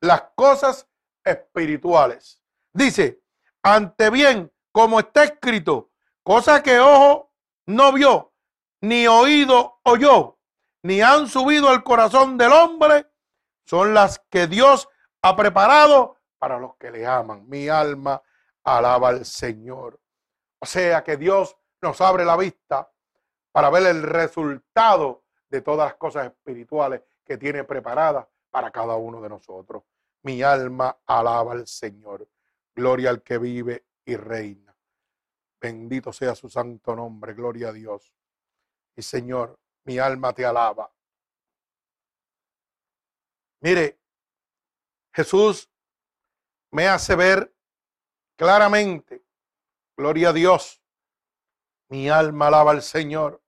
las cosas espirituales. Dice, ante bien, como está escrito, cosa que ojo no vio, ni oído oyó, ni han subido al corazón del hombre, son las que Dios ha preparado para los que le aman. Mi alma alaba al Señor. O sea que Dios nos abre la vista para ver el resultado de todas las cosas espirituales que tiene preparadas para cada uno de nosotros. Mi alma alaba al Señor. Gloria al que vive y reina. Bendito sea su santo nombre. Gloria a Dios. Y Señor, mi alma te alaba. Mire, Jesús me hace ver claramente, gloria a Dios, mi alma alaba al Señor.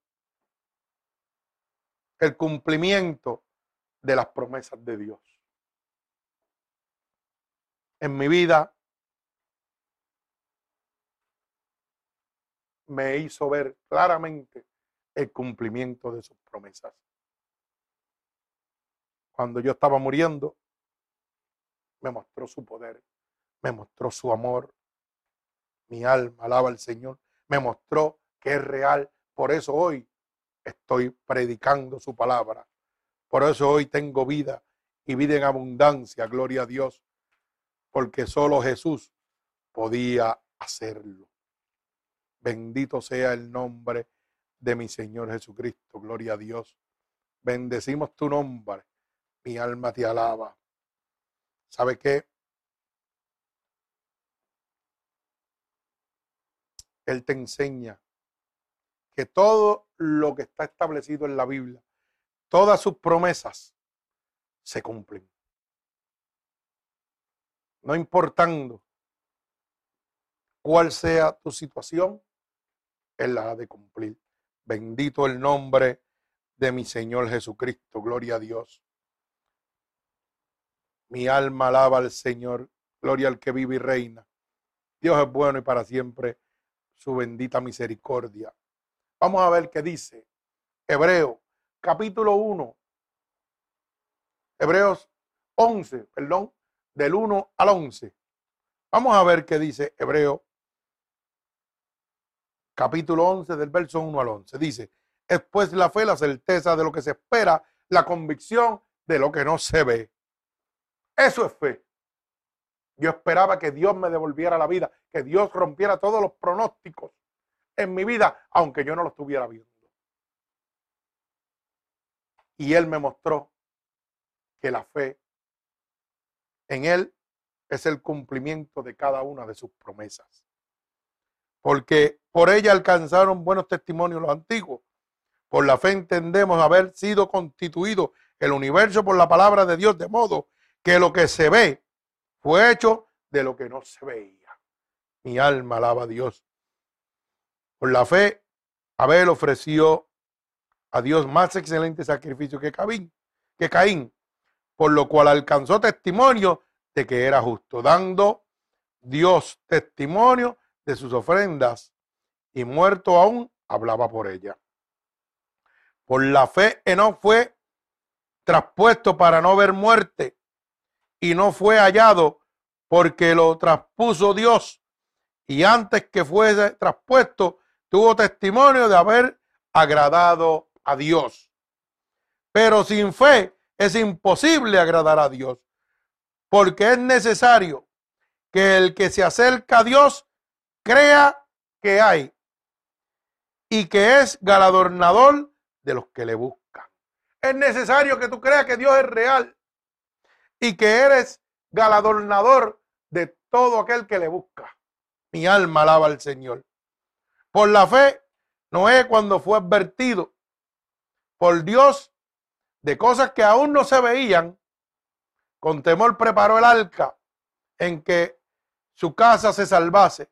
El cumplimiento de las promesas de Dios. En mi vida me hizo ver claramente el cumplimiento de sus promesas. Cuando yo estaba muriendo, me mostró su poder, me mostró su amor. Mi alma alaba al Señor, me mostró que es real. Por eso hoy estoy predicando su palabra. Por eso hoy tengo vida y vida en abundancia, gloria a Dios, porque solo Jesús podía hacerlo. Bendito sea el nombre de mi Señor Jesucristo, gloria a Dios. Bendecimos tu nombre, mi alma te alaba. ¿Sabe qué? Él te enseña que todo lo que está establecido en la Biblia, todas sus promesas se cumplen. No importando cuál sea tu situación, Él la ha de cumplir. Bendito el nombre de mi Señor Jesucristo. Gloria a Dios. Mi alma alaba al Señor. Gloria al que vive y reina. Dios es bueno y para siempre su bendita misericordia. Vamos a ver qué dice Hebreo, capítulo 1. Hebreos 11, perdón, del 1 al 11. Vamos a ver qué dice Hebreo, capítulo 11, del verso 1 al 11. Dice, es pues la fe, la certeza de lo que se espera, la convicción de lo que no se ve. Eso es fe. Yo esperaba que Dios me devolviera la vida, que Dios rompiera todos los pronósticos en mi vida, aunque yo no lo estuviera viendo. Y Él me mostró que la fe en Él es el cumplimiento de cada una de sus promesas. Porque por ella alcanzaron buenos testimonios los antiguos. Por la fe entendemos haber sido constituido el universo por la palabra de Dios, de modo que lo que se ve fue hecho de lo que no se veía. Mi alma alaba a Dios. Por la fe, Abel ofreció a Dios más excelente sacrificio que Caín, que Caín, por lo cual alcanzó testimonio de que era justo, dando Dios testimonio de sus ofrendas y muerto aún hablaba por ella. Por la fe no fue traspuesto para no ver muerte y no fue hallado porque lo traspuso Dios y antes que fuese traspuesto tuvo testimonio de haber agradado a Dios. Pero sin fe es imposible agradar a Dios porque es necesario que el que se acerca a Dios crea que hay y que es galardonador de los que le buscan. Es necesario que tú creas que Dios es real y que eres galardonador de todo aquel que le busca. Mi alma alaba al Señor. Por la fe, Noé cuando fue advertido por Dios de cosas que aún no se veían, con temor preparó el arca en que su casa se salvase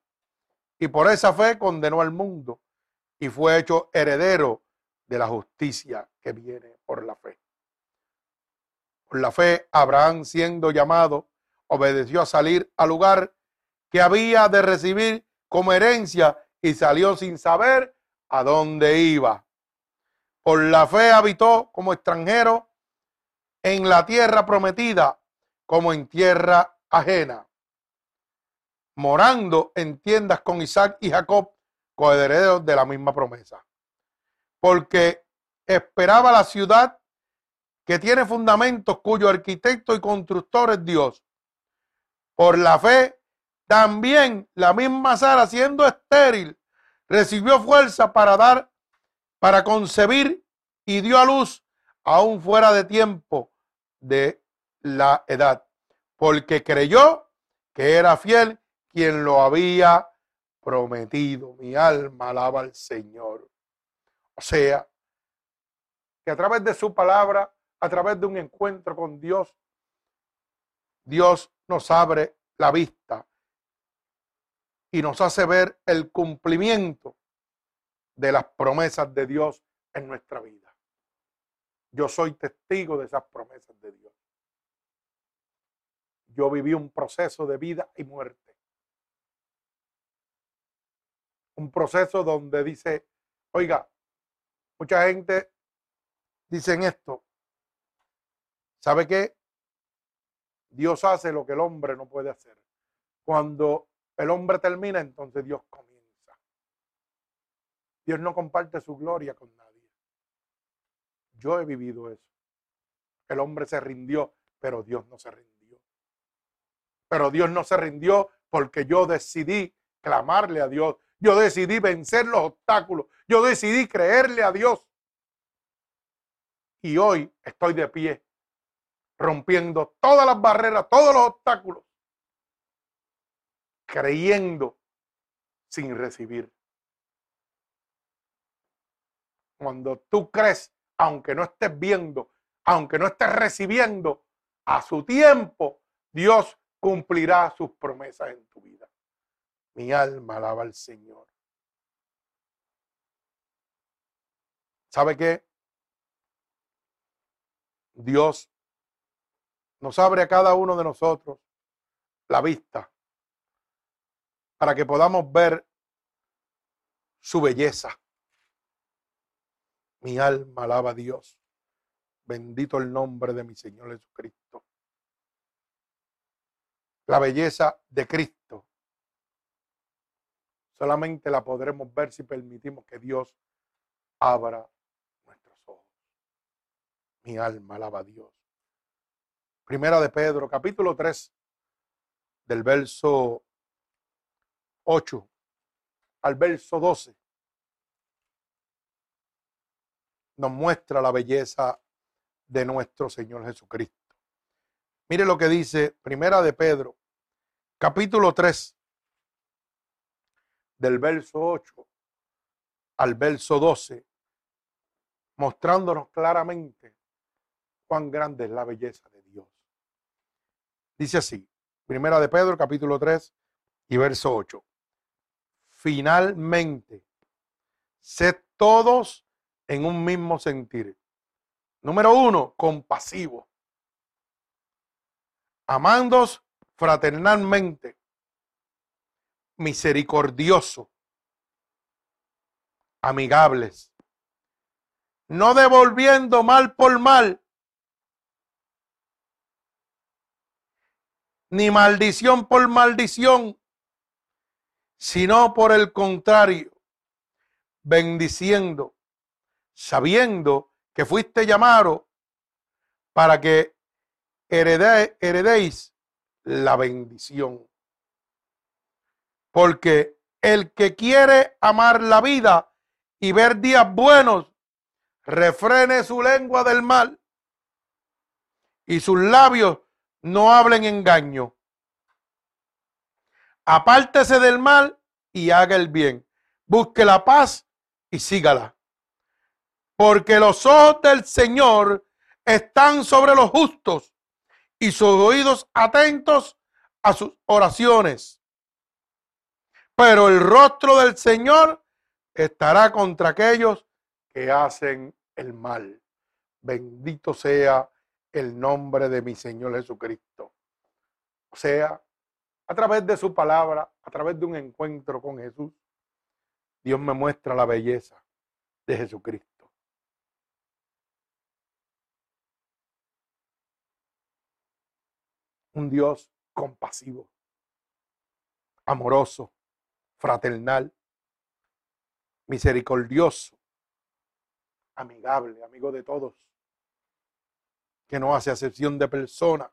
y por esa fe condenó al mundo y fue hecho heredero de la justicia que viene por la fe. Por la fe, Abraham, siendo llamado, obedeció a salir al lugar que había de recibir como herencia y salió sin saber a dónde iba. Por la fe habitó como extranjero en la tierra prometida, como en tierra ajena, morando en tiendas con Isaac y Jacob, coherederos de la misma promesa. Porque esperaba la ciudad que tiene fundamentos, cuyo arquitecto y constructor es Dios. Por la fe, también la misma Sara, siendo estéril, recibió fuerza para dar, para concebir y dio a luz aún fuera de tiempo de la edad, porque creyó que era fiel quien lo había prometido. Mi alma alaba al Señor. O sea, que a través de su palabra a través de un encuentro con Dios, Dios nos abre la vista y nos hace ver el cumplimiento de las promesas de Dios en nuestra vida. Yo soy testigo de esas promesas de Dios. Yo viví un proceso de vida y muerte. Un proceso donde dice, oiga, mucha gente dice esto, ¿Sabe qué? Dios hace lo que el hombre no puede hacer. Cuando el hombre termina, entonces Dios comienza. Dios no comparte su gloria con nadie. Yo he vivido eso. El hombre se rindió, pero Dios no se rindió. Pero Dios no se rindió porque yo decidí clamarle a Dios. Yo decidí vencer los obstáculos. Yo decidí creerle a Dios. Y hoy estoy de pie rompiendo todas las barreras, todos los obstáculos, creyendo sin recibir. Cuando tú crees, aunque no estés viendo, aunque no estés recibiendo, a su tiempo, Dios cumplirá sus promesas en tu vida. Mi alma alaba al Señor. ¿Sabe qué? Dios nos abre a cada uno de nosotros la vista para que podamos ver su belleza. Mi alma alaba a Dios. Bendito el nombre de mi Señor Jesucristo. La belleza de Cristo solamente la podremos ver si permitimos que Dios abra nuestros ojos. Mi alma alaba a Dios. Primera de Pedro, capítulo 3, del verso 8 al verso 12, nos muestra la belleza de nuestro Señor Jesucristo. Mire lo que dice Primera de Pedro, capítulo 3, del verso 8 al verso 12, mostrándonos claramente cuán grande es la belleza de Dios. Dice así, Primera de Pedro, capítulo 3 y verso 8. Finalmente, sed todos en un mismo sentir. Número uno, compasivo. Amandos fraternalmente. Misericordioso. Amigables. No devolviendo mal por mal. Ni maldición por maldición sino por el contrario, bendiciendo, sabiendo que fuiste llamado para que heredéis la bendición. Porque el que quiere amar la vida y ver días buenos, refrene su lengua del mal y sus labios no hablen engaño apártese del mal y haga el bien. Busque la paz y sígala. Porque los ojos del Señor están sobre los justos y sus oídos atentos a sus oraciones. Pero el rostro del Señor estará contra aquellos que hacen el mal. Bendito sea el nombre de mi Señor Jesucristo. O sea, a través de su palabra, a través de un encuentro con Jesús, Dios me muestra la belleza de Jesucristo. Un Dios compasivo, amoroso, fraternal, misericordioso, amigable, amigo de todos, que no hace acepción de persona,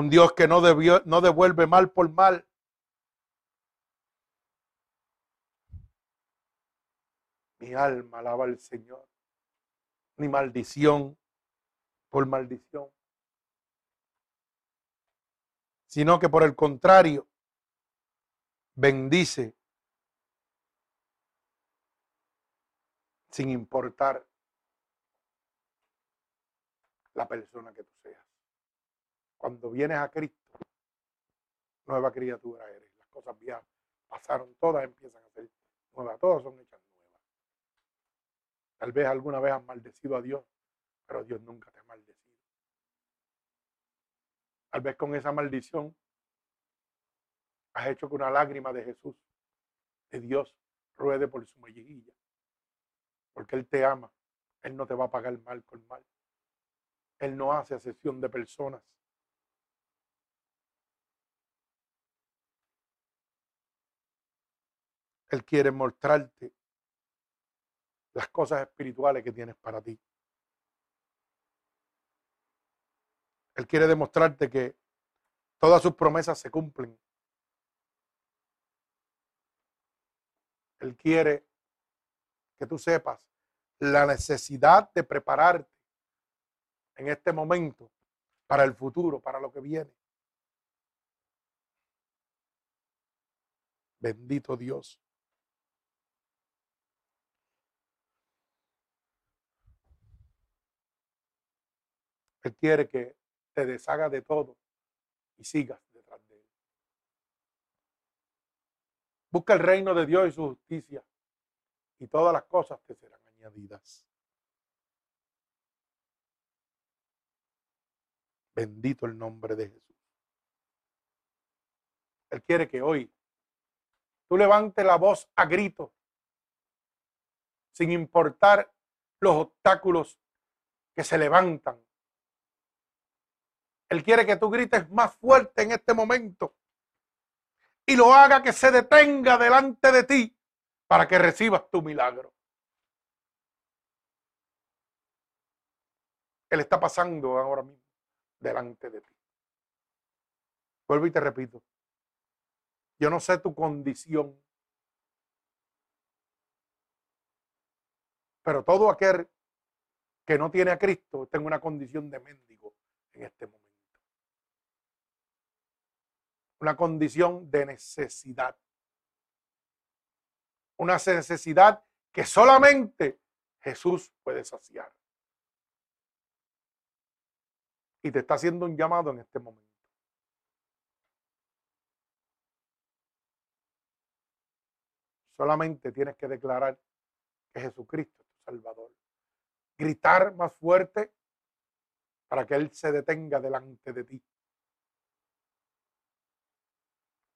un Dios que no, no devuelve mal por mal. Mi alma alaba al Señor. Ni maldición por maldición. Sino que por el contrario, bendice sin importar la persona que tú. Cuando vienes a Cristo, nueva criatura eres. Las cosas viejas pasaron, todas empiezan a ser nuevas, todas son hechas nuevas. Tal vez alguna vez has maldecido a Dios, pero Dios nunca te ha maldecido. Tal vez con esa maldición has hecho que una lágrima de Jesús, de Dios, ruede por su mejilla. Porque Él te ama. Él no te va a pagar mal con mal. Él no hace asesión de personas. Él quiere mostrarte las cosas espirituales que tienes para ti. Él quiere demostrarte que todas sus promesas se cumplen. Él quiere que tú sepas la necesidad de prepararte en este momento para el futuro, para lo que viene. Bendito Dios. Él quiere que te deshaga de todo y sigas detrás de Él. Busca el reino de Dios y su justicia y todas las cosas te serán añadidas. Bendito el nombre de Jesús. Él quiere que hoy tú levantes la voz a grito, sin importar los obstáculos que se levantan él quiere que tú grites más fuerte en este momento y lo haga que se detenga delante de ti para que recibas tu milagro. Él está pasando ahora mismo delante de ti. Vuelvo y te repito. Yo no sé tu condición. Pero todo aquel que no tiene a Cristo está en una condición de mendigo en este momento. Una condición de necesidad. Una necesidad que solamente Jesús puede saciar. Y te está haciendo un llamado en este momento. Solamente tienes que declarar que Jesucristo es tu Salvador. Gritar más fuerte para que Él se detenga delante de ti.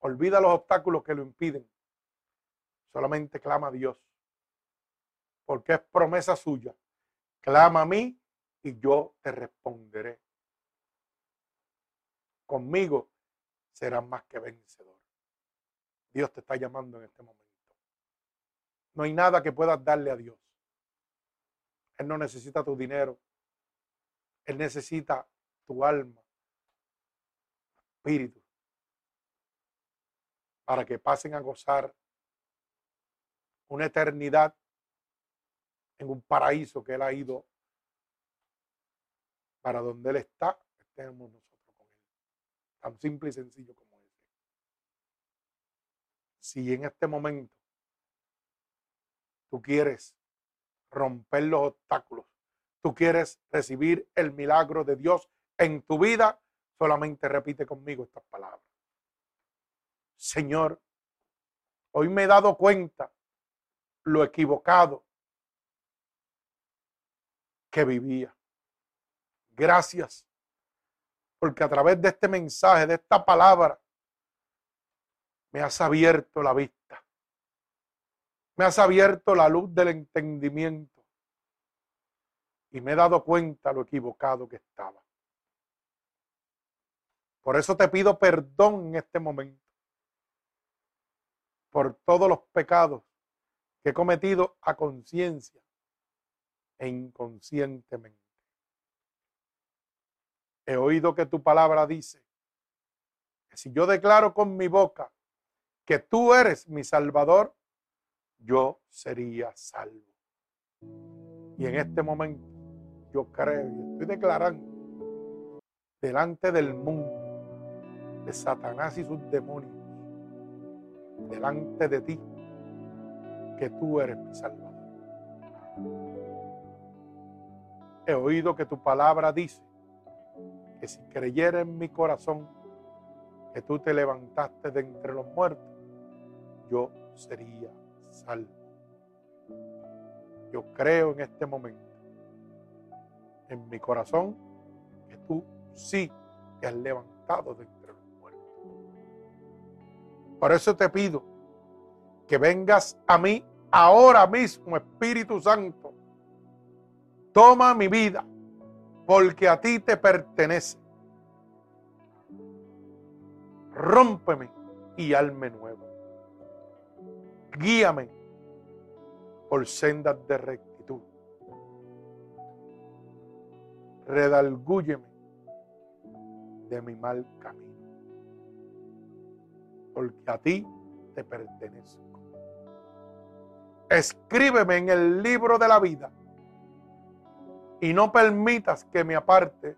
Olvida los obstáculos que lo impiden. Solamente clama a Dios. Porque es promesa suya. Clama a mí y yo te responderé. Conmigo serás más que vencedor. Dios te está llamando en este momento. No hay nada que puedas darle a Dios. Él no necesita tu dinero. Él necesita tu alma, espíritu, para que pasen a gozar una eternidad en un paraíso que Él ha ido para donde Él está, estemos nosotros con Él. Tan simple y sencillo como ese. Si en este momento Tú quieres romper los obstáculos. Tú quieres recibir el milagro de Dios en tu vida. Solamente repite conmigo estas palabras. Señor, hoy me he dado cuenta lo equivocado que vivía. Gracias, porque a través de este mensaje, de esta palabra, me has abierto la vista. Me has abierto la luz del entendimiento y me he dado cuenta lo equivocado que estaba. Por eso te pido perdón en este momento por todos los pecados que he cometido a conciencia e inconscientemente. He oído que tu palabra dice que si yo declaro con mi boca que tú eres mi Salvador, yo sería salvo. Y en este momento yo creo y estoy declarando delante del mundo, de Satanás y sus demonios, delante de ti, que tú eres mi Salvador. He oído que tu palabra dice que si creyera en mi corazón que tú te levantaste de entre los muertos, yo sería salvo. Yo creo en este momento, en mi corazón, que tú sí te has levantado de. Por eso te pido que vengas a mí ahora mismo, Espíritu Santo. Toma mi vida, porque a ti te pertenece. Rómpeme y alme nuevo guíame por sendas de rectitud. Redalgúyeme de mi mal camino, porque a ti te pertenezco. Escríbeme en el libro de la vida y no permitas que me aparte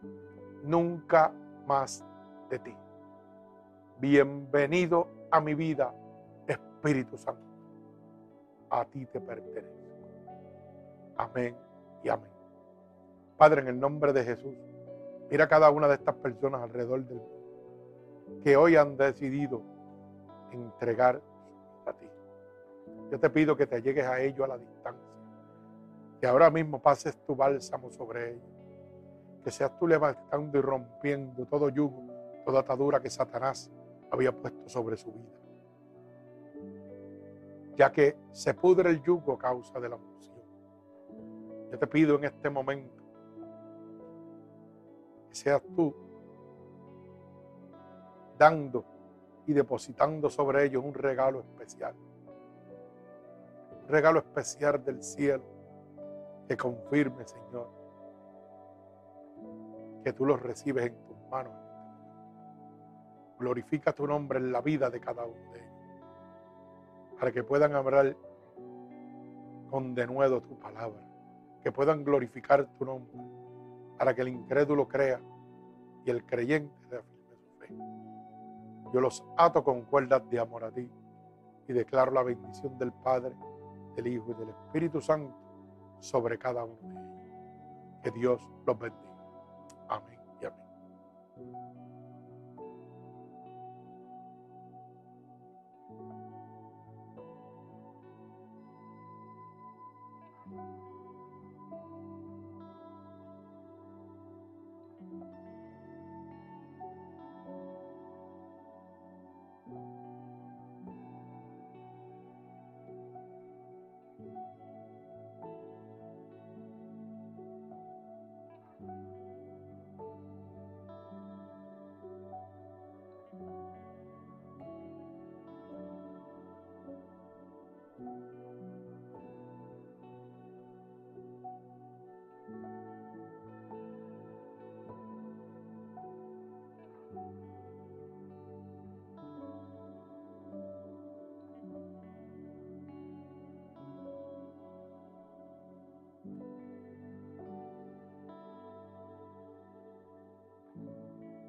nunca más de ti. Bienvenido a mi vida, Espíritu Santo a ti te pertenezco. Amén y amén. Padre, en el nombre de Jesús, mira a cada una de estas personas alrededor del mundo que hoy han decidido entregar a ti. Yo te pido que te llegues a ellos a la distancia, que ahora mismo pases tu bálsamo sobre ellos, que seas tú levantando y rompiendo todo yugo, toda atadura que Satanás había puesto sobre su vida ya que se pudre el yugo a causa de la unción. Yo te pido en este momento que seas tú dando y depositando sobre ellos un regalo especial. Un regalo especial del cielo que confirme, Señor, que tú los recibes en tus manos. Glorifica tu nombre en la vida de cada uno de ellos. Para que puedan hablar con denuedo tu palabra. Que puedan glorificar tu nombre. Para que el incrédulo crea y el creyente reafirme su fe. Yo los ato con cuerdas de amor a ti y declaro la bendición del Padre, del Hijo y del Espíritu Santo sobre cada uno de ellos. Que Dios los bendiga.